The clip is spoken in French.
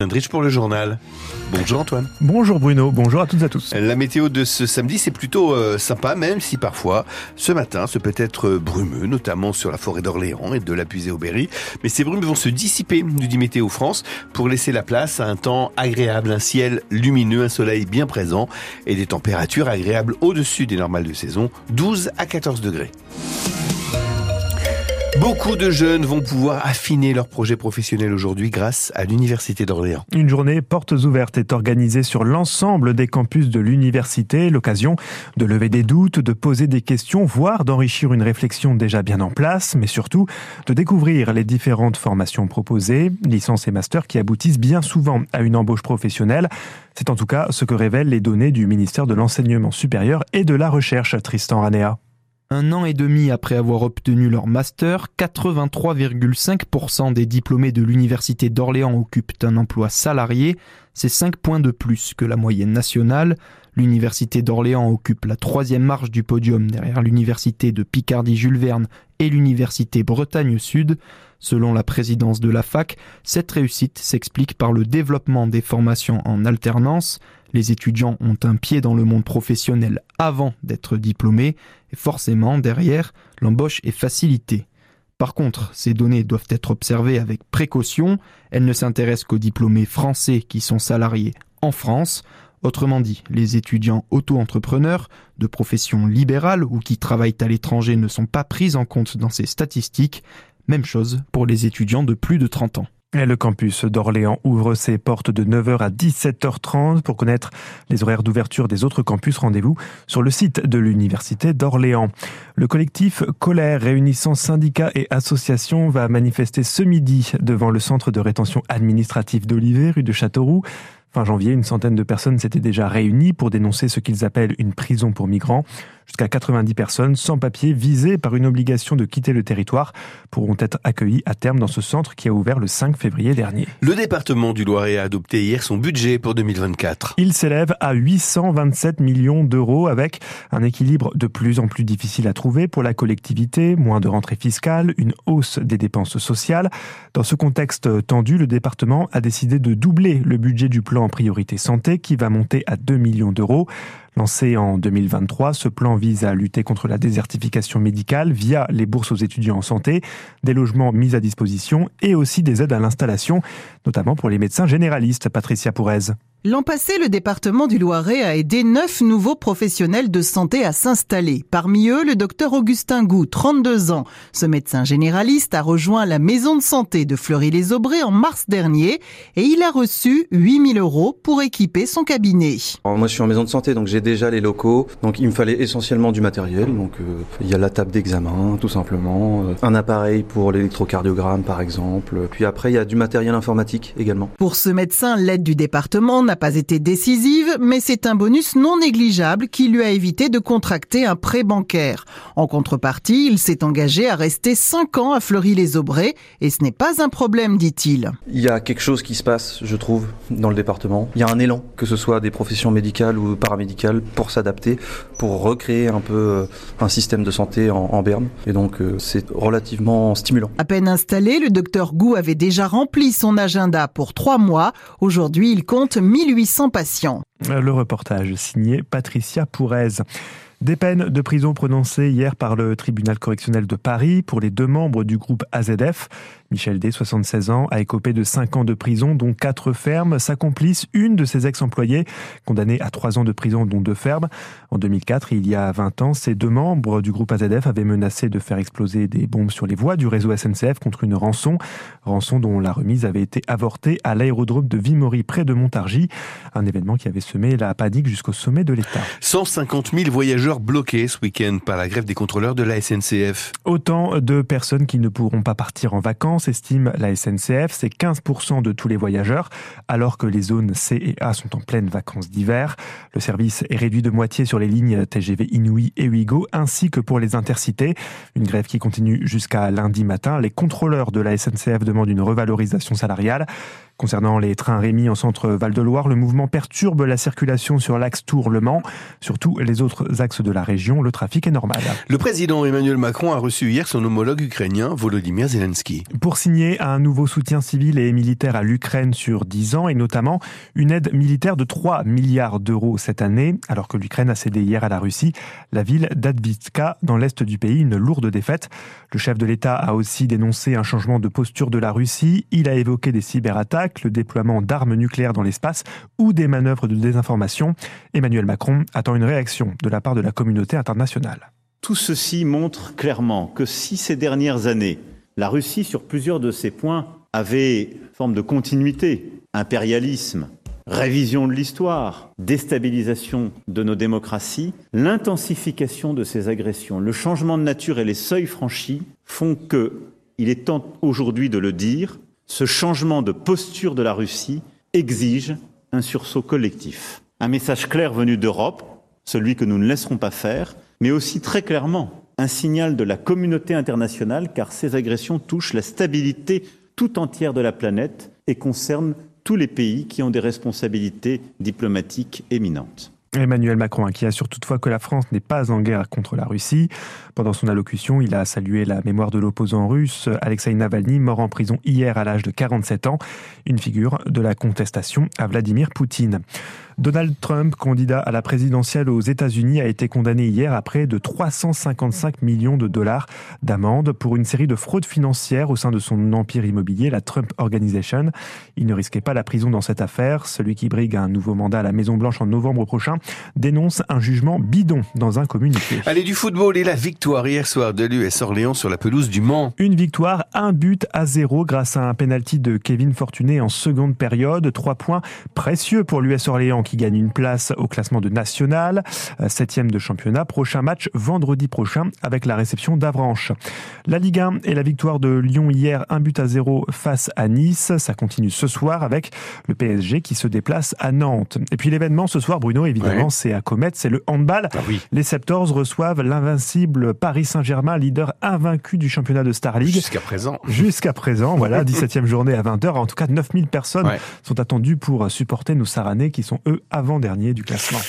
Rich pour le journal. Bonjour Antoine. Bonjour Bruno, bonjour à toutes et à tous. La météo de ce samedi, c'est plutôt euh, sympa, même si parfois, ce matin, ce peut être brumeux, notamment sur la forêt d'Orléans et de la Puisée au Berry. Mais ces brumes vont se dissiper, nous dit Météo France, pour laisser la place à un temps agréable, un ciel lumineux, un soleil bien présent et des températures agréables au-dessus des normales de saison, 12 à 14 degrés. Beaucoup de jeunes vont pouvoir affiner leur projet professionnel aujourd'hui grâce à l'Université d'Orléans. Une journée portes ouvertes est organisée sur l'ensemble des campus de l'université, l'occasion de lever des doutes, de poser des questions, voire d'enrichir une réflexion déjà bien en place, mais surtout de découvrir les différentes formations proposées, licences et masters qui aboutissent bien souvent à une embauche professionnelle. C'est en tout cas ce que révèlent les données du ministère de l'Enseignement supérieur et de la Recherche, Tristan Ranea. Un an et demi après avoir obtenu leur master, 83,5% des diplômés de l'Université d'Orléans occupent un emploi salarié. C'est 5 points de plus que la moyenne nationale. L'Université d'Orléans occupe la troisième marche du podium derrière l'Université de Picardie-Jules Verne et l'Université Bretagne-Sud. Selon la présidence de la fac, cette réussite s'explique par le développement des formations en alternance. Les étudiants ont un pied dans le monde professionnel avant d'être diplômés, et forcément, derrière, l'embauche est facilitée. Par contre, ces données doivent être observées avec précaution, elles ne s'intéressent qu'aux diplômés français qui sont salariés en France, Autrement dit, les étudiants auto-entrepreneurs, de profession libérale ou qui travaillent à l'étranger ne sont pas pris en compte dans ces statistiques. Même chose pour les étudiants de plus de 30 ans. Le campus d'Orléans ouvre ses portes de 9h à 17h30. Pour connaître les horaires d'ouverture des autres campus, rendez-vous sur le site de l'Université d'Orléans. Le collectif Colère réunissant syndicats et associations va manifester ce midi devant le centre de rétention administrative d'Olivet, rue de Châteauroux. Janvier, une centaine de personnes s'étaient déjà réunies pour dénoncer ce qu'ils appellent une prison pour migrants. Jusqu'à 90 personnes sans papier visées par une obligation de quitter le territoire pourront être accueillies à terme dans ce centre qui a ouvert le 5 février dernier. Le département du Loiret a adopté hier son budget pour 2024. Il s'élève à 827 millions d'euros avec un équilibre de plus en plus difficile à trouver pour la collectivité, moins de rentrées fiscales, une hausse des dépenses sociales. Dans ce contexte tendu, le département a décidé de doubler le budget du plan en priorité santé qui va monter à 2 millions d'euros. Lancé en 2023, ce plan vise à lutter contre la désertification médicale via les bourses aux étudiants en santé, des logements mis à disposition et aussi des aides à l'installation, notamment pour les médecins généralistes. Patricia Pourez. L'an passé, le département du Loiret a aidé neuf nouveaux professionnels de santé à s'installer. Parmi eux, le docteur Augustin Gou, 32 ans. Ce médecin généraliste a rejoint la maison de santé de Fleury-les-Aubrais en mars dernier et il a reçu 8000 euros pour équiper son cabinet. moi, je suis en maison de santé, donc j'ai déjà les locaux. Donc, il me fallait essentiellement du matériel. Donc, euh, il y a la table d'examen, tout simplement. Euh, un appareil pour l'électrocardiogramme, par exemple. Puis après, il y a du matériel informatique également. Pour ce médecin, l'aide du département n'a pas été décisive, mais c'est un bonus non négligeable qui lui a évité de contracter un prêt bancaire. En contrepartie, il s'est engagé à rester 5 ans à Fleury-les-Aubrais et ce n'est pas un problème, dit-il. Il y a quelque chose qui se passe, je trouve, dans le département. Il y a un élan, que ce soit des professions médicales ou paramédicales, pour s'adapter, pour recréer un peu euh, un système de santé en, Berne. Et donc, euh, c'est relativement stimulant. À peine installé, le docteur Gou avait déjà rempli son agenda pour trois mois. Aujourd'hui, il compte 1800 patients. Le reportage signé Patricia Pourez. Des peines de prison prononcées hier par le tribunal correctionnel de Paris pour les deux membres du groupe AZF. Michel D, 76 ans, a écopé de 5 ans de prison, dont 4 fermes. Sa complice, une de ses ex-employés, condamnée à 3 ans de prison, dont 2 fermes. En 2004, il y a 20 ans, ces deux membres du groupe AZF avaient menacé de faire exploser des bombes sur les voies du réseau SNCF contre une rançon. Rançon dont la remise avait été avortée à l'aérodrome de Vimory, près de Montargis. Un événement qui avait semé la panique jusqu'au sommet de l'État. 150 000 voyageurs bloqués ce week-end par la grève des contrôleurs de la SNCF. Autant de personnes qui ne pourront pas partir en vacances, estime la SNCF. C'est 15% de tous les voyageurs, alors que les zones C et A sont en pleine vacances d'hiver. Le service est réduit de moitié sur les lignes TGV Inouï et Ouigo, ainsi que pour les intercités. Une grève qui continue jusqu'à lundi matin. Les contrôleurs de la SNCF demandent une revalorisation salariale. Concernant les trains Rémi en centre Val-de-Loire, le mouvement perturbe la circulation sur l'axe Tour-Le Mans. Sur tous les autres axes de la région, le trafic est normal. Le président Emmanuel Macron a reçu hier son homologue ukrainien Volodymyr Zelensky. Pour signer un nouveau soutien civil et militaire à l'Ukraine sur 10 ans et notamment une aide militaire de 3 milliards d'euros cette année, alors que l'Ukraine a cédé hier à la Russie la ville d'Advitska dans l'est du pays, une lourde défaite. Le chef de l'État a aussi dénoncé un changement de posture de la Russie. Il a évoqué des cyberattaques, le déploiement d'armes nucléaires dans l'espace ou des manœuvres de désinformation. Emmanuel Macron attend une réaction de la part de la communauté internationale. Tout ceci montre clairement que si ces dernières années, la Russie, sur plusieurs de ces points, avait forme de continuité, impérialisme, révision de l'histoire, déstabilisation de nos démocraties, l'intensification de ces agressions, le changement de nature et les seuils franchis font que, il est temps aujourd'hui de le dire, ce changement de posture de la Russie exige un sursaut collectif. Un message clair venu d'Europe, celui que nous ne laisserons pas faire, mais aussi très clairement un signal de la communauté internationale, car ces agressions touchent la stabilité tout entière de la planète et concernent tous les pays qui ont des responsabilités diplomatiques éminentes. Emmanuel Macron qui assure toutefois que la France n'est pas en guerre contre la Russie. Pendant son allocution, il a salué la mémoire de l'opposant russe Alexei Navalny, mort en prison hier à l'âge de 47 ans, une figure de la contestation à Vladimir Poutine. Donald Trump, candidat à la présidentielle aux États-Unis, a été condamné hier à près de 355 millions de dollars d'amende pour une série de fraudes financières au sein de son empire immobilier, la Trump Organization. Il ne risquait pas la prison dans cette affaire. Celui qui brigue un nouveau mandat à la Maison-Blanche en novembre prochain dénonce un jugement bidon dans un communiqué. Allez, du football et la victoire hier soir de l'US Orléans sur la pelouse du Mans. Une victoire, un but à zéro grâce à un penalty de Kevin Fortuné en seconde période. Trois points précieux pour l'US Orléans qui gagne une place au classement de national, euh, septième de championnat. Prochain match vendredi prochain avec la réception d'Avranches. La Ligue 1 et la victoire de Lyon hier, un but à zéro face à Nice. Ça continue ce soir avec le PSG qui se déplace à Nantes. Et puis l'événement ce soir, Bruno, évidemment, c'est à Comet, c'est le handball. Ah oui. Les Septors reçoivent l'invincible Paris Saint-Germain, leader invaincu du championnat de Star League. Jusqu'à présent. Jusqu'à présent, voilà, 17e journée à 20h. En tout cas, 9000 personnes Ouais. sont attendues pour supporter nos Saranais qui sont eux avant-dernier du classement.